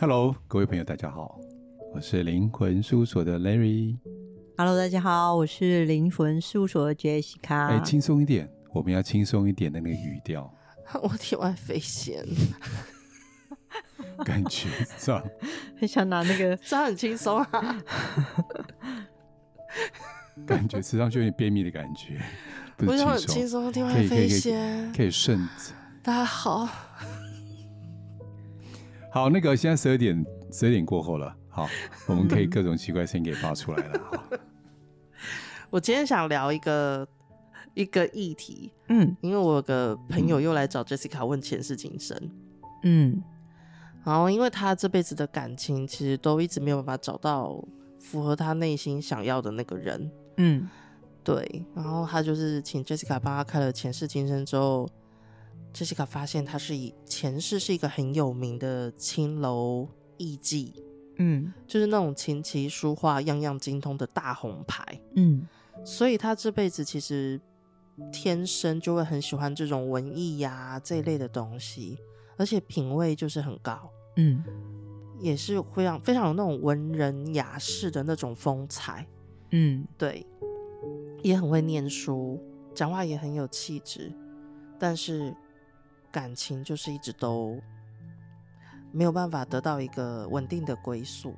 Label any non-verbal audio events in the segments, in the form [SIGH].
Hello，各位朋友，大家好，我是灵魂事务所的 Larry。Hello，大家好，我是灵魂事务所的 Jessica。哎，轻松一点，我们要轻松一点的那个语调。[LAUGHS] 我体外飞仙，感觉这样，[LAUGHS] 很想拿那个，[LAUGHS] 这样很轻松啊。感觉吃上去有点便秘的感觉，不是很轻松，体外飞仙可以顺着。大家好。好，那个现在十二点，十二点过后了。好，[LAUGHS] 我们可以各种奇怪声音给发出来了。好，[LAUGHS] 我今天想聊一个一个议题，嗯，因为我有个朋友又来找 Jessica 问前世今生，嗯，然后因为他这辈子的感情其实都一直没有办法找到符合他内心想要的那个人，嗯，对，然后他就是请 Jessica 帮他开了前世今生之后。Jessica 发现他是以前世是一个很有名的青楼艺妓，嗯，就是那种琴棋书画样样精通的大红牌，嗯，所以他这辈子其实天生就会很喜欢这种文艺呀、啊、这一类的东西，而且品味就是很高，嗯，也是非常非常有那种文人雅士的那种风采，嗯，对，也很会念书，讲话也很有气质，但是。感情就是一直都没有办法得到一个稳定的归宿，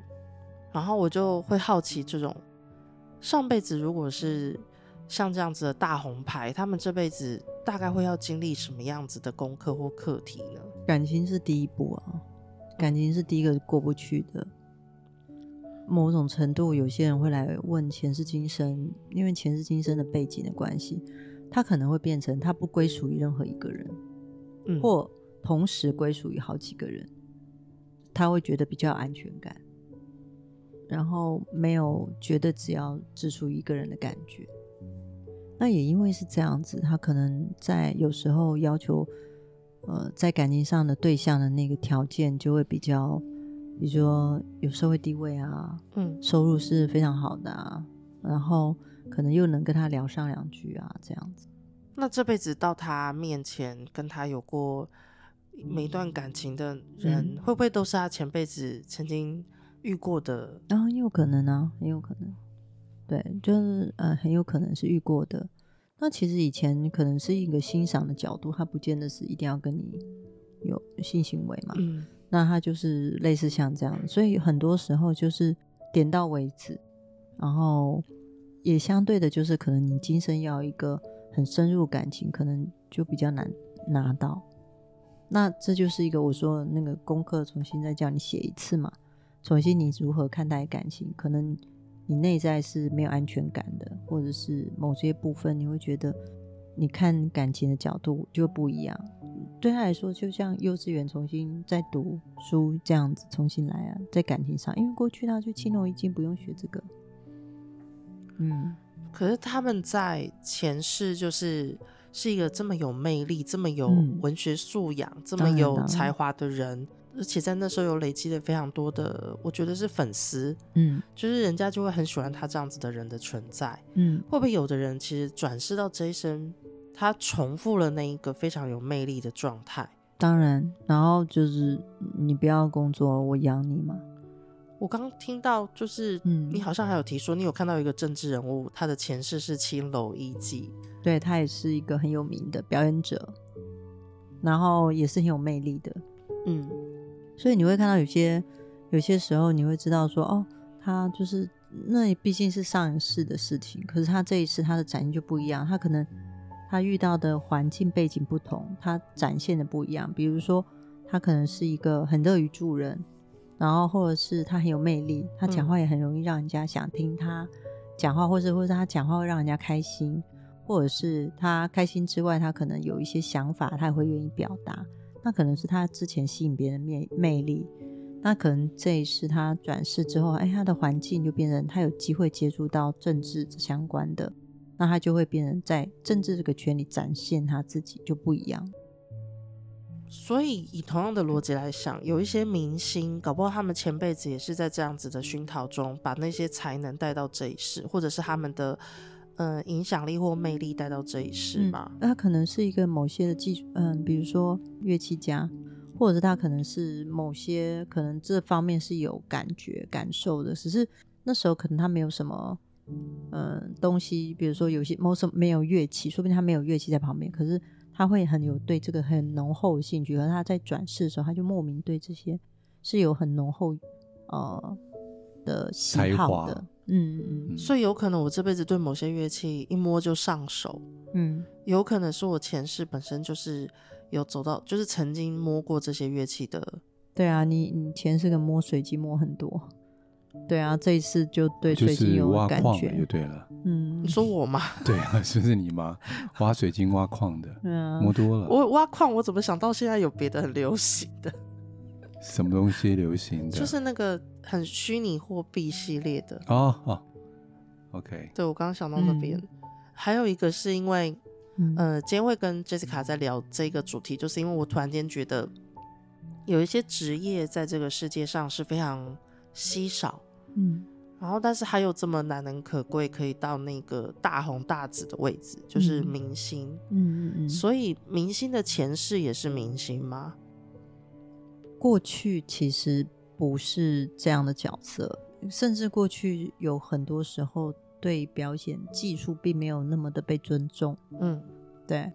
然后我就会好奇，这种上辈子如果是像这样子的大红牌，他们这辈子大概会要经历什么样子的功课或课题呢？感情是第一步啊，感情是第一个过不去的。某种程度，有些人会来问前世今生，因为前世今生的背景的关系，他可能会变成他不归属于任何一个人。或同时归属于好几个人，他会觉得比较有安全感，然后没有觉得只要只属于一个人的感觉。那也因为是这样子，他可能在有时候要求，呃，在感情上的对象的那个条件就会比较，比如说有社会地位啊，嗯，收入是非常好的啊，然后可能又能跟他聊上两句啊，这样子。那这辈子到他面前跟他有过每一段感情的人，嗯、会不会都是他前辈子曾经遇过的？啊，很有可能啊，很有可能。对，就是呃，很有可能是遇过的。那其实以前可能是一个欣赏的角度，他不见得是一定要跟你有性行为嘛。嗯，那他就是类似像这样，所以很多时候就是点到为止，然后也相对的，就是可能你今生要一个。很深入感情，可能就比较难拿到。那这就是一个我说那个功课，重新再叫你写一次嘛。重新你如何看待感情？可能你内在是没有安全感的，或者是某些部分你会觉得你看感情的角度就不一样。对他来说，就像幼稚园重新再读书这样子，重新来啊，在感情上，因为过去他就青楼已经不用学这个。嗯。可是他们在前世就是是一个这么有魅力、这么有文学素养、嗯、这么有才华的人，而且在那时候有累积了非常多的，我觉得是粉丝，嗯，就是人家就会很喜欢他这样子的人的存在，嗯，会不会有的人其实转世到这一生，他重复了那一个非常有魅力的状态？当然，然后就是你不要工作，我养你嘛。我刚听到，就是你好像还有提说，你有看到一个政治人物，他的前世是青楼艺妓，对，他也是一个很有名的表演者，然后也是很有魅力的，嗯，所以你会看到有些有些时候，你会知道说，哦，他就是那毕竟是上一世的事情，可是他这一次他的展现就不一样，他可能他遇到的环境背景不同，他展现的不一样，比如说他可能是一个很乐于助人。然后，或者是他很有魅力，他讲话也很容易让人家想听他讲话，或者或者他讲话会让人家开心，或者是他开心之外，他可能有一些想法，他也会愿意表达。那可能是他之前吸引别人魅魅力，那可能这一次他转世之后，哎，他的环境就变成他有机会接触到政治相关的，那他就会变成在政治这个圈里展现他自己就不一样。所以，以同样的逻辑来想，有一些明星，搞不好他们前辈子也是在这样子的熏陶中，把那些才能带到这一世，或者是他们的呃影响力或魅力带到这一世吧。那、嗯、他可能是一个某些的技术，嗯，比如说乐器家，或者是他可能是某些可能这方面是有感觉感受的，只是那时候可能他没有什么嗯、呃、东西，比如说有些某什么没有乐器，说不定他没有乐器在旁边，可是他会很有对这个很浓厚的兴趣，而他在转世的时候，他就莫名对这些是有很浓厚呃的喜好的。嗯嗯，所以有可能我这辈子对某些乐器一摸就上手，嗯，有可能是我前世本身就是有走到，就是曾经摸过这些乐器的。对啊，你你前世跟摸水机摸很多，对啊，这一次就对水晶有感觉，就对了。嗯，你说我吗？[LAUGHS] 对啊，是不是你吗？挖水晶挖矿的，嗯，摸多了。我挖矿，我怎么想到现在有别的很流行的？什么东西流行的？就是那个很虚拟货币系列的哦哦。OK，对，我刚刚想到那边，嗯、还有一个是因为，嗯、呃，今天会跟 Jessica 在聊这个主题，就是因为我突然间觉得有一些职业在这个世界上是非常稀少，嗯，然后但是还有这么难能可贵，可以到那个大红大紫的位置，就是明星，嗯嗯嗯，所以明星的前世也是明星吗？过去其实不是这样的角色，甚至过去有很多时候对表演技术并没有那么的被尊重。嗯，对，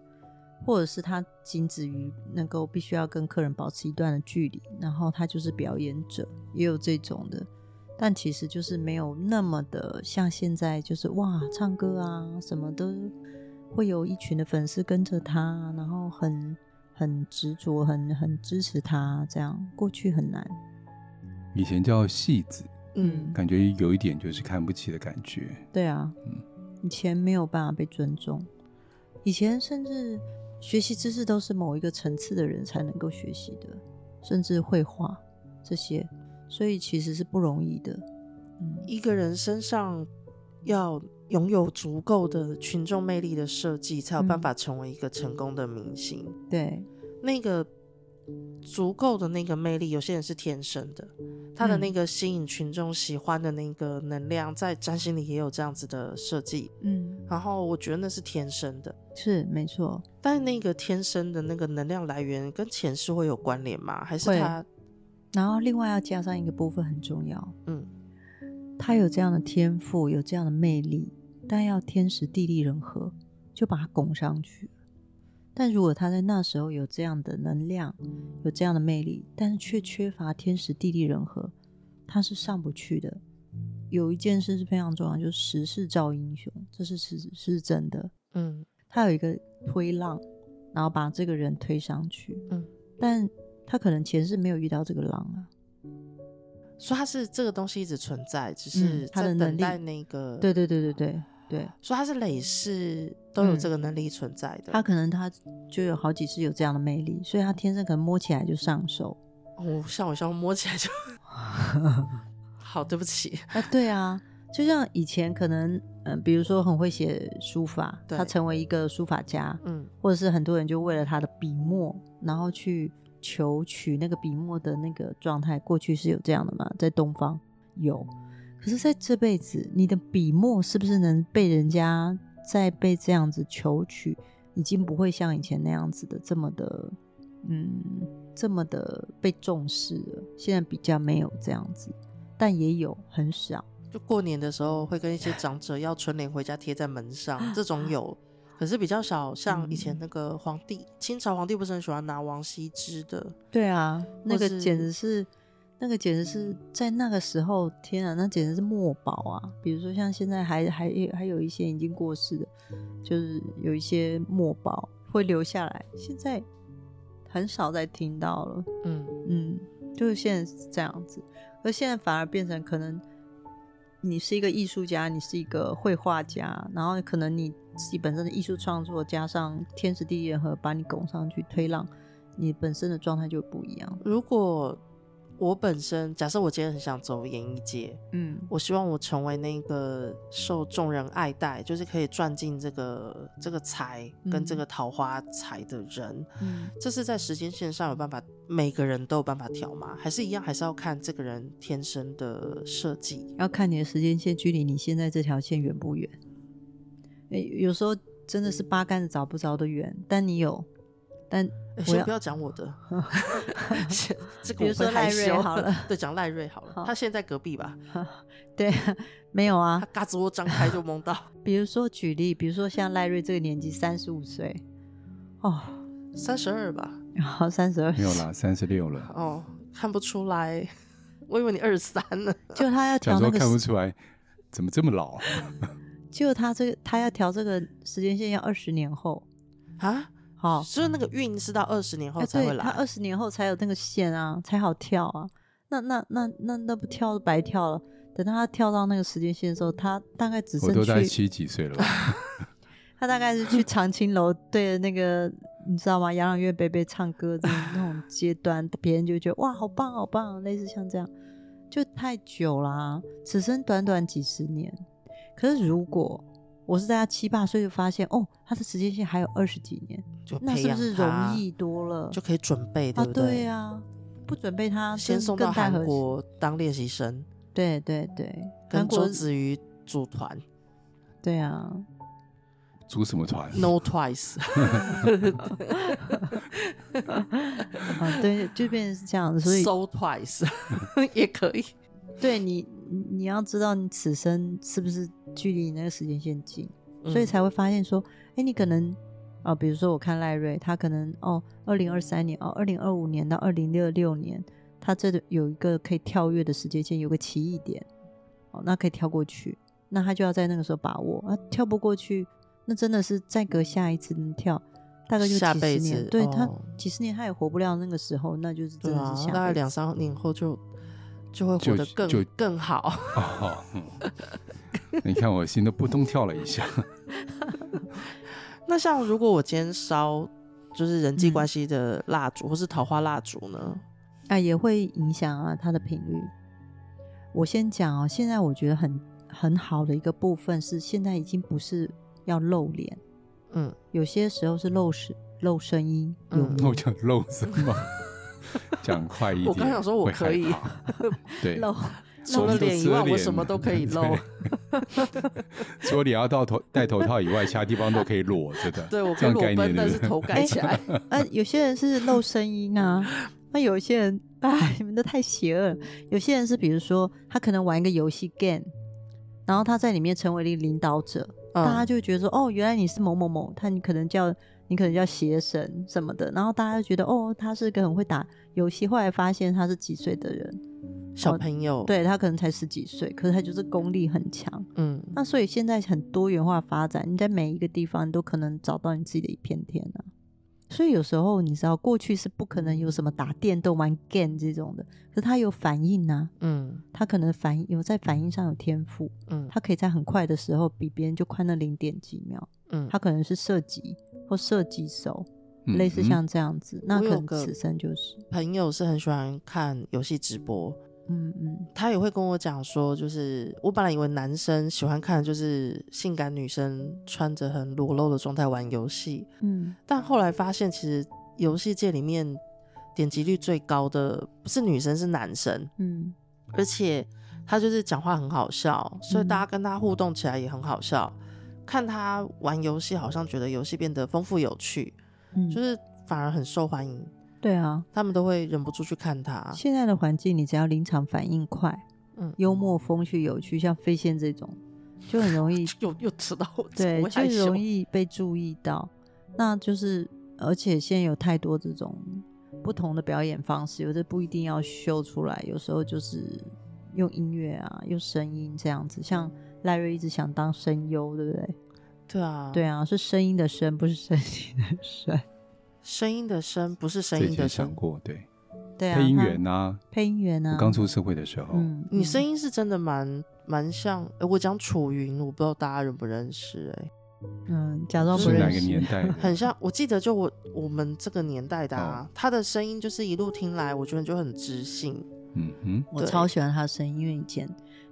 或者是他仅止于能够必须要跟客人保持一段的距离，然后他就是表演者，也有这种的。但其实就是没有那么的像现在，就是哇，唱歌啊什么都会有一群的粉丝跟着他，然后很。很执着，很很支持他，这样过去很难。以前叫戏子，嗯，感觉有一点就是看不起的感觉。对啊，嗯，以前没有办法被尊重，以前甚至学习知识都是某一个层次的人才能够学习的，甚至绘画这些，所以其实是不容易的。嗯，一个人身上要拥有足够的群众魅力的设计，才有办法成为一个成功的明星。嗯，对，那个足够的那个魅力，有些人是天生的，他的那个吸引群众喜欢的那个能量，在占星里也有这样子的设计。嗯，然后我觉得那是天生的，是没错。但那个天生的那个能量来源跟前世会有关联吗？还是他？然后另外要加上一个部分很重要，嗯，他有这样的天赋，有这样的魅力。但要天时地利人和，就把他拱上去。但如果他在那时候有这样的能量，有这样的魅力，但是却缺乏天时地利人和，他是上不去的。有一件事是非常重要，就是时势造英雄，这是是是真的。嗯，他有一个推浪，然后把这个人推上去。嗯，但他可能前世没有遇到这个狼啊。所以他是这个东西一直存在，只是他的等待那个。对对对对对。对，所以他是累世都有这个能力存在的。嗯、他可能他就有好几世有这样的魅力，所以他天生可能摸起来就上手。哦，像我像摸起来就 [LAUGHS] 好，对不起。啊，对啊，就像以前可能，嗯、呃，比如说很会写书法，他成为一个书法家，嗯，或者是很多人就为了他的笔墨，然后去求取那个笔墨的那个状态。过去是有这样的吗？在东方有。可是，在这辈子，你的笔墨是不是能被人家再被这样子求取，已经不会像以前那样子的这么的，嗯，这么的被重视了。现在比较没有这样子，但也有很少。就过年的时候，会跟一些长者要春联回家贴在门上，这种有，可是比较少。像以前那个皇帝，嗯、清朝皇帝不是很喜欢拿王羲之的？对啊，那个简直是。那个简直是在那个时候，天啊，那简直是墨宝啊！比如说像现在还还还有一些已经过世的，就是有一些墨宝会留下来，现在很少再听到了。嗯嗯，就是现在是这样子，而现在反而变成可能你是一个艺术家，你是一个绘画家，然后可能你自己本身的艺术创作加上天时地利人和把你拱上去推浪，你本身的状态就不一样。如果我本身假设我今天很想走演艺界，嗯，我希望我成为那个受众人爱戴，就是可以赚进这个这个财跟这个桃花财的人，嗯，这是在时间线上有办法，每个人都有办法调吗？还是一样，还是要看这个人天生的设计？要看你的时间线距离你现在这条线远不远？诶，有时候真的是八竿子找不着的远，但你有但先不要讲我的，[LAUGHS] 先这个比如说赖瑞好了，对，讲赖瑞好了，好他现在隔壁吧？[LAUGHS] 对，没有啊，他嘎吱窝张开就梦到。[LAUGHS] 比如说举例，比如说像赖瑞这个年纪，三十五岁，哦，三十二吧？好，三十二，没有啦，三十六了。哦，看不出来，我以为你二十三呢。就他要调那个，看不出来，怎么这么老？就他这个，他要调这个时间线要二十年后啊。好，所以那个运是到二十年后才会来。他二十年后才有那个线啊，才好跳啊。那那那那那不跳白跳了。等到他跳到那个时间线的时候，他大概只剩我都在七几岁了吧？[LAUGHS] 他大概是去长青楼对着那个你知道吗？杨朗月贝贝唱歌的那种阶段，别人就觉得哇，好棒好棒，类似像这样，就太久啦、啊。此生短短几十年，可是如果。我是在他七八岁就发现，哦，他的时间线还有二十几年，那是不是容易多了？就可以准备，对不对？啊对啊，不准备他先送到韩国当练习生。对对对，跟周子瑜组团。对啊，组什么团？No Twice。[LAUGHS] 啊，对，就变成是这样子，所以 So Twice [LAUGHS] 也可以。对你，你要知道你此生是不是距离你那个时间线近，嗯、所以才会发现说，哎，你可能啊、呃，比如说我看赖瑞，他可能哦，二零二三年哦，二零二五年到二零六六年，他这里有一个可以跳跃的时间线，有个奇异点，哦，那可以跳过去，那他就要在那个时候把握啊，跳不过去，那真的是再隔下一次能跳，大概就几十年，下辈子对、哦、他几十年他也活不了那个时候，那就是真的是下辈子、啊、大概两三年后就。就会活得更更好。哦嗯、[LAUGHS] [LAUGHS] 你看我心都扑通跳了一下。[LAUGHS] 那像如果我今天烧就是人际关系的蜡烛，嗯、或是桃花蜡烛呢？啊，也会影响啊它的频率。我先讲哦，现在我觉得很很好的一个部分是，现在已经不是要露脸，嗯，有些时候是露声露声音，嗯，我叫露什么？讲快一点，我刚想说我可以，对，[LAUGHS] 露除了脸以外，我什么都可以露。[LAUGHS] 除了你要到头戴头套以外，其他地方都可以裸着的。对，我可以裸奔，但是头盖起来。啊，有些人是露声音啊，[LAUGHS] 那有些人，[LAUGHS] 哎，你们都太邪恶。有些人是，比如说他可能玩一个游戏 game，然后他在里面成为了一个领导者，大家就觉得说，哦，原来你是某某某，他你可能叫。你可能叫邪神什么的，然后大家就觉得哦，他是个很会打游戏。后来发现他是几岁的人，小朋友，对，他可能才十几岁，可是他就是功力很强。嗯，那所以现在很多元化发展，你在每一个地方你都可能找到你自己的一片天啊。所以有时候你知道，过去是不可能有什么打电动玩 game 这种的，可是他有反应啊。嗯，他可能反应有在反应上有天赋。嗯，他可以在很快的时候比别人就快那零点几秒。嗯，他可能是射击或射击手，嗯、类似像这样子。嗯、那可能此生就是朋友是很喜欢看游戏直播。嗯嗯，他也会跟我讲说，就是我本来以为男生喜欢看就是性感女生穿着很裸露的状态玩游戏，嗯，但后来发现其实游戏界里面点击率最高的不是女生是男生，嗯，而且他就是讲话很好笑，所以大家跟他互动起来也很好笑，嗯、看他玩游戏好像觉得游戏变得丰富有趣，嗯，就是反而很受欢迎。对啊，他们都会忍不住去看他。现在的环境，你只要临场反应快，嗯，幽默风趣有趣，像飞仙这种，就很容易 [LAUGHS] 又又知道，[LAUGHS] 对，就容易被注意到。那就是，而且现在有太多这种不同的表演方式，有的不一定要秀出来，有时候就是用音乐啊，用声音这样子。像赖瑞一直想当声优，对不对？对啊，对啊，是声音的声，不是声音的声。声音的声不是声音的声，想过对，对啊，配音员啊，配音员啊。我刚出社会的时候，嗯，你声音是真的蛮蛮像。哎，我讲楚云，我不知道大家认不认识哎。嗯，假装不认识。是哪个年代？[LAUGHS] 很像，我记得就我我们这个年代的啊，他的声音就是一路听来，我觉得就很知性。嗯哼，我超喜欢他的声音，因为以前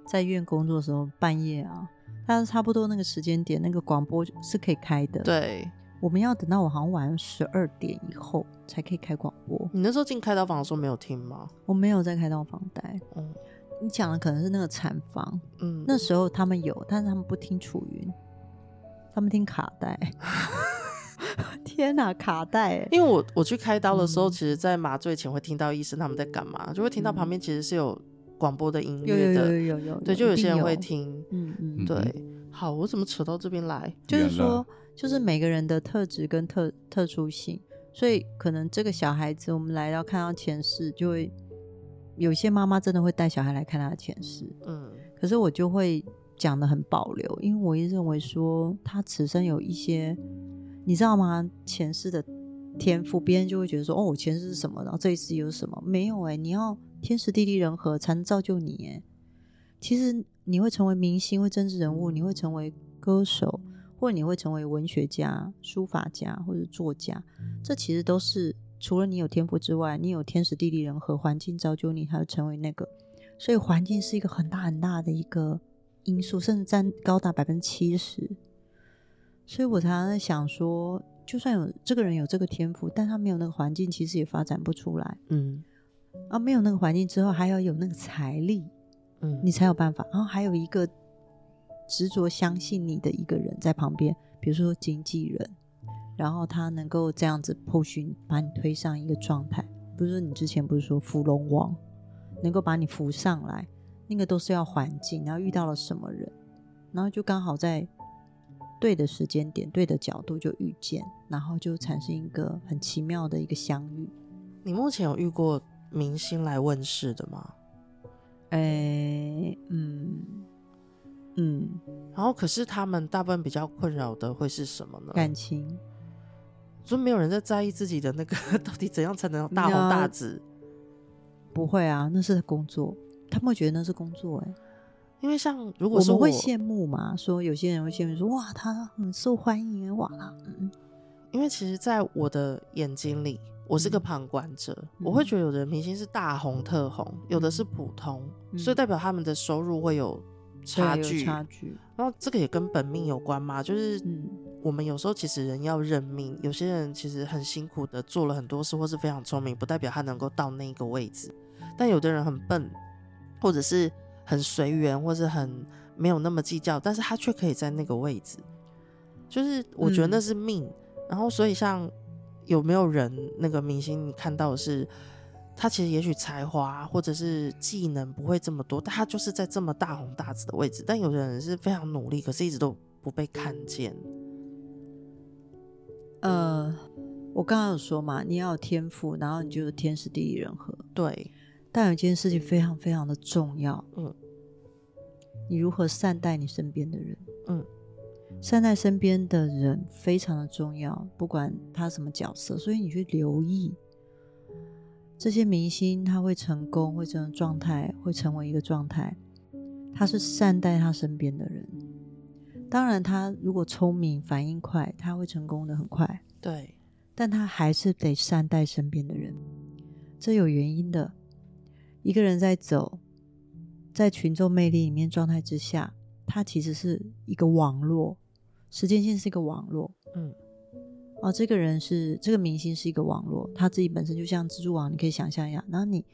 在医院工作的时候，半夜啊，但是差不多那个时间点，那个广播是可以开的。对。我们要等到我好像晚上十二点以后才可以开广播。你那时候进开刀房的时候没有听吗？我没有在开刀房待。嗯，你讲的可能是那个产房。嗯，那时候他们有，但是他们不听楚云，他们听卡带。[LAUGHS] 天哪，卡带！因为我我去开刀的时候，嗯、其实，在麻醉前会听到医生他们在干嘛，就会听到旁边其实是有广播的音乐的，有有有有有，对，就有些人会听，嗯嗯，对。好，我怎么扯到这边来？就是说，就是每个人的特质跟特特殊性，所以可能这个小孩子，我们来到看到前世，就会有些妈妈真的会带小孩来看他的前世，嗯，可是我就会讲的很保留，因为我也认为说他此生有一些，你知道吗？前世的天赋，别人就会觉得说，哦，我前世是什么，然后这一世有什么？没有哎、欸，你要天时地利人和才能造就你哎、欸，其实。你会成为明星，会政治人物，你会成为歌手，或者你会成为文学家、书法家或者作家。这其实都是除了你有天赋之外，你有天时地利人和环境造就你，还要成为那个。所以环境是一个很大很大的一个因素，甚至占高达百分之七十。所以我常常在想说，就算有这个人有这个天赋，但他没有那个环境，其实也发展不出来。嗯，啊，没有那个环境之后，还要有那个财力。嗯，你才有办法。然后还有一个执着相信你的一个人在旁边，比如说经纪人，然后他能够这样子 push 把你推上一个状态。比如说你之前不是说扶龙王，能够把你扶上来，那个都是要环境，然后遇到了什么人，然后就刚好在对的时间点、对的角度就遇见，然后就产生一个很奇妙的一个相遇。你目前有遇过明星来问世的吗？哎、欸，嗯嗯，然后可是他们大部分比较困扰的会是什么呢？感情，就没有人在在意自己的那个 [LAUGHS] 到底怎样才能大红大紫？不会啊，那是工作，他们会觉得那是工作哎、欸。因为像如果说我，我们会羡慕嘛，说有些人会羡慕说哇，他很受欢迎哇，嗯，因为其实，在我的眼睛里。我是个旁观者，嗯、我会觉得有的明星是大红特红，嗯、有的是普通，嗯、所以代表他们的收入会有差距。差距。然后这个也跟本命有关嘛，就是我们有时候其实人要认命，有些人其实很辛苦的做了很多事，或是非常聪明，不代表他能够到那个位置。但有的人很笨，或者是很随缘，或是很没有那么计较，但是他却可以在那个位置。就是我觉得那是命。嗯、然后所以像。有没有人那个明星你看到的是他其实也许才华或者是技能不会这么多，但他就是在这么大红大紫的位置。但有的人是非常努力，可是一直都不被看见。呃，我刚刚有说嘛，你要有天赋，然后你就是天时地利人和。对，但有一件事情非常非常的重要，嗯，你如何善待你身边的人，嗯。善待身边的人非常的重要，不管他什么角色，所以你去留意这些明星，他会成功，会这种状态，会成为一个状态。他是善待他身边的人，当然他如果聪明、反应快，他会成功的很快。对，但他还是得善待身边的人，这有原因的。一个人在走在群众魅力里面状态之下，他其实是一个网络。时间线是一个网络，嗯，哦，这个人是这个明星是一个网络，他自己本身就像蜘蛛网，你可以想象一下。然后你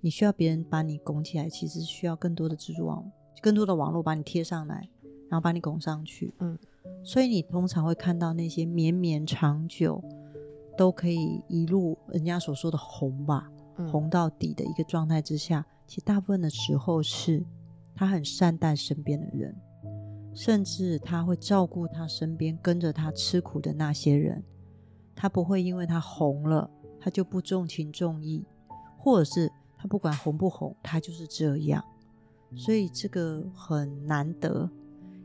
你需要别人把你拱起来，其实需要更多的蜘蛛网，更多的网络把你贴上来，然后把你拱上去，嗯。所以你通常会看到那些绵绵长久，都可以一路人家所说的红吧，嗯，红到底的一个状态之下，其实大部分的时候是他很善待身边的人。甚至他会照顾他身边跟着他吃苦的那些人，他不会因为他红了，他就不重情重义，或者是他不管红不红，他就是这样。所以这个很难得，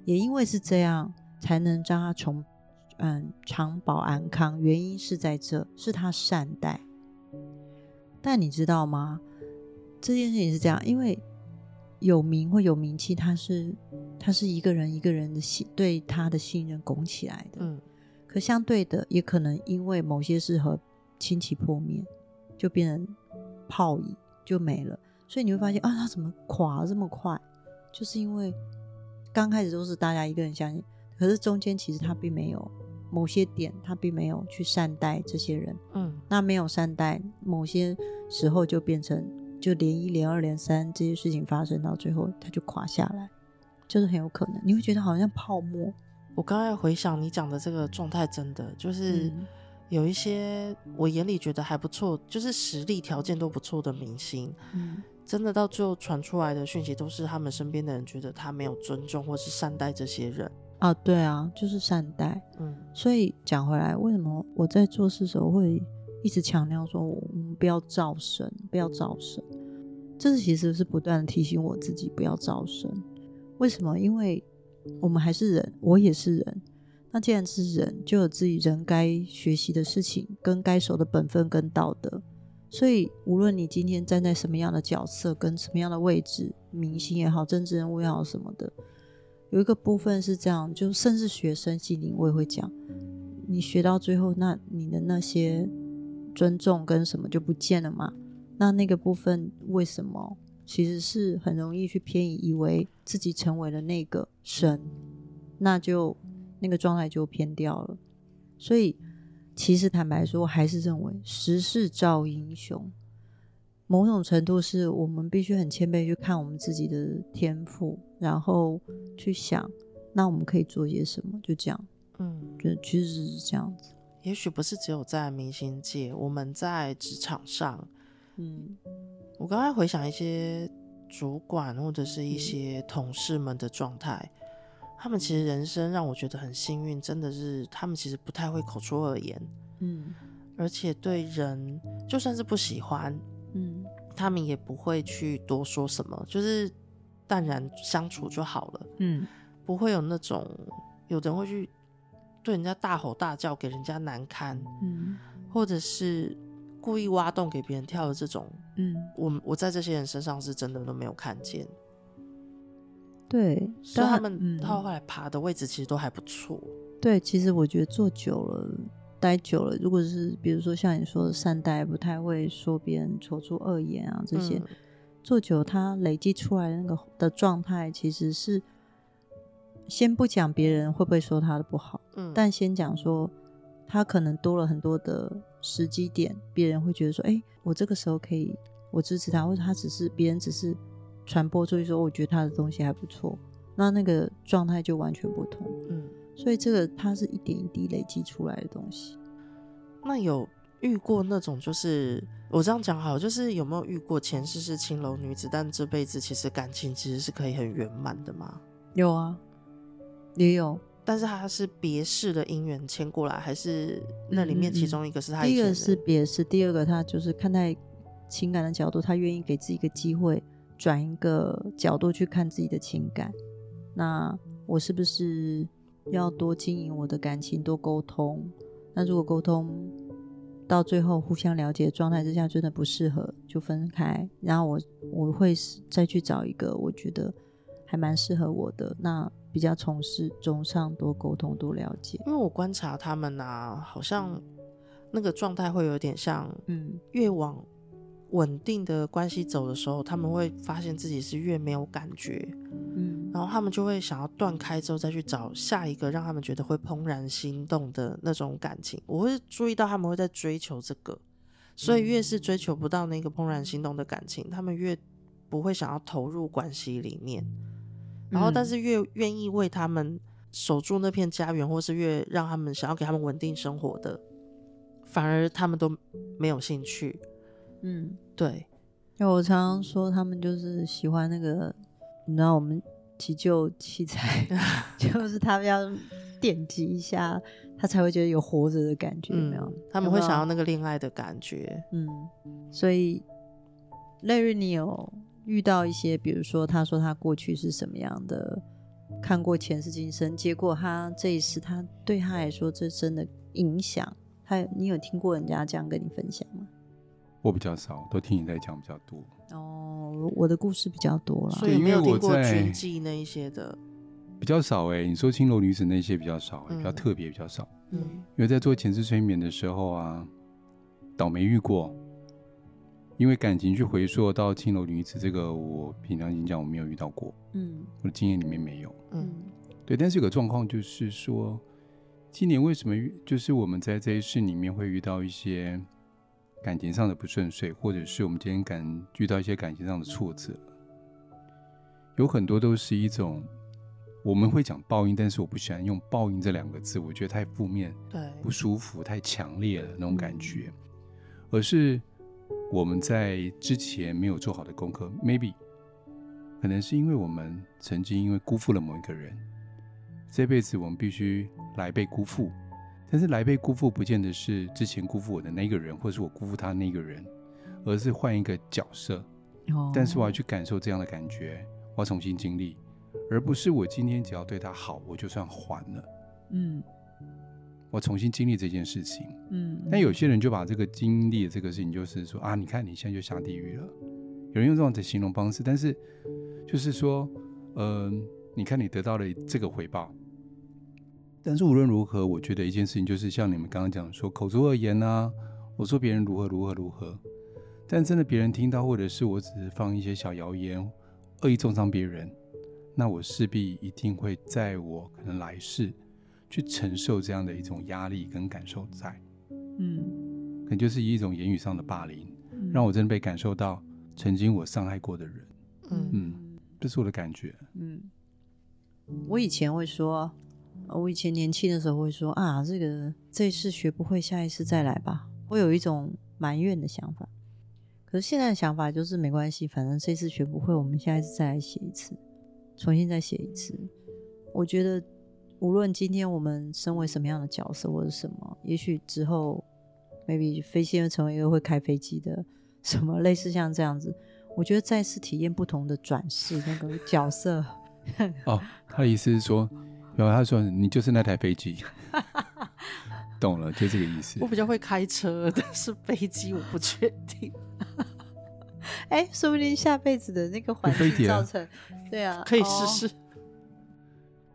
也因为是这样，才能让他从嗯长保安康。原因是在这，是他善待。但你知道吗？这件事情是这样，因为。有名或有名气，他是他是一个人一个人的信对他的信任拱起来的。嗯，可相对的，也可能因为某些事和亲戚破灭，就变成泡影就没了。所以你会发现啊，他怎么垮这么快？就是因为刚开始都是大家一个人相信，可是中间其实他并没有某些点，他并没有去善待这些人。嗯，那没有善待，某些时候就变成。就连一连二连三这些事情发生到最后，他就垮下来，就是很有可能。你会觉得好像泡沫，我刚才回想你讲的这个状态，真的就是。嗯有一些我眼里觉得还不错，就是实力条件都不错的明星，嗯，真的到最后传出来的讯息都是他们身边的人觉得他没有尊重或是善待这些人啊，对啊，就是善待，嗯，所以讲回来，为什么我在做事的时候会一直强调说，我们不要造神，不要造神，这是其实是不断的提醒我自己不要造神。为什么？因为我们还是人，我也是人。那既然是人，就有自己人该学习的事情，跟该守的本分跟道德。所以，无论你今天站在什么样的角色，跟什么样的位置，明星也好，政治人物也好，什么的，有一个部分是这样，就甚至学生心灵，我也会讲，你学到最后，那你的那些尊重跟什么就不见了嘛？那那个部分为什么？其实是很容易去偏移，以为自己成为了那个神，那就。那个状态就偏掉了，所以其实坦白说，我还是认为时势造英雄。某种程度是我们必须很谦卑去看我们自己的天赋，然后去想，那我们可以做些什么？就这样，嗯，就其实是这样子。也许不是只有在明星界，我们在职场上，嗯，我刚才回想一些主管或者是一些同事们的状态。他们其实人生让我觉得很幸运，真的是他们其实不太会口出恶言，嗯，而且对人就算是不喜欢，嗯，他们也不会去多说什么，就是淡然相处就好了，嗯，不会有那种有人会去对人家大吼大叫，给人家难堪，嗯，或者是故意挖洞给别人跳的这种，嗯，我我在这些人身上是真的都没有看见。对，所以他们到后来爬的位置其实都还不错。对，其实我觉得坐久了，待久了，如果是比如说像你说的善待，不太会说别人丑出恶言啊这些，嗯、做久他累积出来的那个的状态，其实是先不讲别人会不会说他的不好，嗯，但先讲说他可能多了很多的时机点，别人会觉得说，哎，我这个时候可以，我支持他，或者他只是别人只是。传播出去说，我觉得他的东西还不错，那那个状态就完全不同。嗯，所以这个它是一点一滴累积出来的东西。那有遇过那种，就是我这样讲好，就是有没有遇过前世是青楼女子，但这辈子其实感情其实是可以很圆满的吗？有啊，也有，但是他是别世的姻缘牵过来，还是那里面其中一个是他？第一个是别世，第二个他就是看待情感的角度，他愿意给自己一个机会。转一个角度去看自己的情感，那我是不是要多经营我的感情，多沟通？那如果沟通到最后互相了解的状态之下，真的不适合就分开，然后我我会再去找一个我觉得还蛮适合我的，那比较从事中上多沟通多了解。因为我观察他们啊，好像那个状态会有点像，嗯，越往。稳定的关系走的时候，他们会发现自己是越没有感觉，嗯，然后他们就会想要断开之后再去找下一个让他们觉得会怦然心动的那种感情。我会注意到他们会在追求这个，所以越是追求不到那个怦然心动的感情，他们越不会想要投入关系里面。然后，但是越愿意为他们守住那片家园，或是越让他们想要给他们稳定生活的，反而他们都没有兴趣。嗯，对，因为我常常说他们就是喜欢那个，你知道我们急救器材，[LAUGHS] 就是他们要电击一下，他才会觉得有活着的感觉，有没有？嗯，他们会想要那个恋爱的感觉。嗯，所以 Larry，你有遇到一些，比如说他说他过去是什么样的，看过前世今生，结果他这一次他对他来说这真的影响，他你有听过人家这样跟你分享吗？我比较少，都听你在讲比较多。哦，我的故事比较多了，所以没有听过军纪那一些的比较少哎、欸。你说青楼女子那些比较少、欸，嗯、比较特别比较少。嗯，因为在做前世催眠的时候啊，倒霉遇过。因为感情去回溯到青楼女子这个，我平常已经讲我没有遇到过。嗯，我的经验里面没有。嗯，对。但是有个状况就是说，今年为什么就是我们在这一世里面会遇到一些。感情上的不顺遂，或者是我们今天感遇到一些感情上的挫折，有很多都是一种我们会讲报应，但是我不喜欢用报应这两个字，我觉得太负面，对，不舒服，太强烈了那种感觉。而是我们在之前没有做好的功课，maybe 可能是因为我们曾经因为辜负了某一个人，这辈子我们必须来被辜负。但是来被辜负，不见得是之前辜负我的那个人，或是我辜负他那个人，而是换一个角色。但是我要去感受这样的感觉，我要重新经历。而不是我今天只要对他好，我就算还了。嗯，我重新经历这件事情。嗯，但有些人就把这个经历的这个事情，就是说啊，你看你现在就下地狱了。有人用这样的形容方式，但是就是说，嗯、呃，你看你得到了这个回报。但是无论如何，我觉得一件事情就是像你们刚刚讲说，口出恶言啊，我说别人如何如何如何，但真的别人听到，或者是我只是放一些小谣言，恶意中伤别人。那我势必一定会在我可能来世去承受这样的一种压力跟感受在，嗯，可能就是一种言语上的霸凌，嗯、让我真的被感受到曾经我伤害过的人，嗯。嗯，这是我的感觉，嗯，我以前会说，我以前年轻的时候会说啊，这个这一次学不会，下一次再来吧，我有一种埋怨的想法，可是现在的想法就是没关系，反正这次学不会，我们下一次再来写一次。重新再写一次，我觉得无论今天我们身为什么样的角色或者什么，也许之后 maybe 飞机会成为一个会开飞机的什么类似像这样子，我觉得再次体验不同的转世那个角色。哦，他的意思是说，然后他说你就是那台飞机，[LAUGHS] 懂了，就这个意思。我比较会开车，但是飞机我不确定。哎，说不定下辈子的那个环境造成，对啊，可以试试，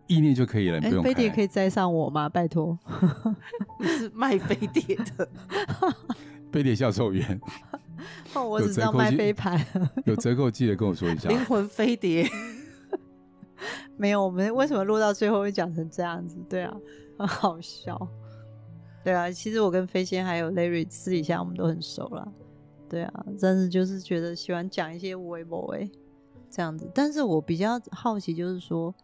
意念就可以了，你不用。飞碟可以载上我吗？拜托，[LAUGHS] 你是卖飞碟的，[LAUGHS] 飞碟销售员。哦，我只知道卖飞盘，有折扣记得跟我说一下。灵魂飞碟，没有，我们为什么录到最后会讲成这样子？对啊，很好笑。对啊，其实我跟飞仙还有 Larry 私底下我们都很熟了。对啊，但是就是觉得喜欢讲一些微博哎，这样子。但是我比较好奇，就是说，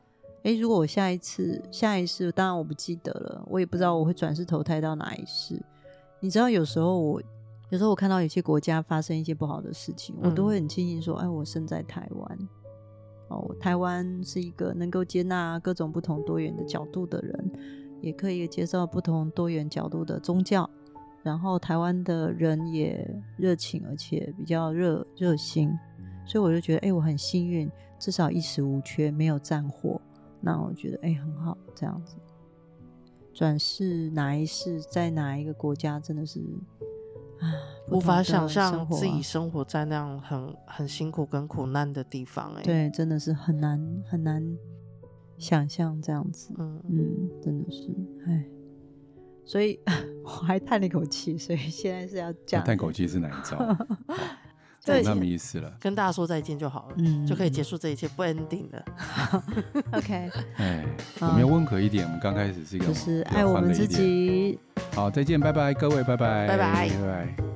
哎，如果我下一次、下一世，当然我不记得了，我也不知道我会转世投胎到哪一世。你知道，有时候我，有时候我看到有些国家发生一些不好的事情，我都会很庆幸说，哎，我生在台湾，哦，台湾是一个能够接纳各种不同多元的角度的人，也可以接受不同多元角度的宗教。然后台湾的人也热情，而且比较热热心，所以我就觉得，哎，我很幸运，至少衣食无缺，没有战火。那我觉得，哎，很好，这样子。转世哪一世，在哪一个国家，真的是啊，无法想象自己生活在那样很很辛苦跟苦难的地方。哎，对，真的是很难很难想象这样子。嗯嗯，真的是，哎。所以 [LAUGHS] 我还叹了一口气，所以现在是要讲叹口气是哪一招？[LAUGHS] 就那么意思了，跟大家说再见就好了，嗯，就可以结束这一切，不 ending 了。[LAUGHS] OK，[LAUGHS] 哎，我们要温和一点，我们刚开始是一个就是爱我们自己。好，再见，拜拜，各位，拜拜，拜拜，拜拜。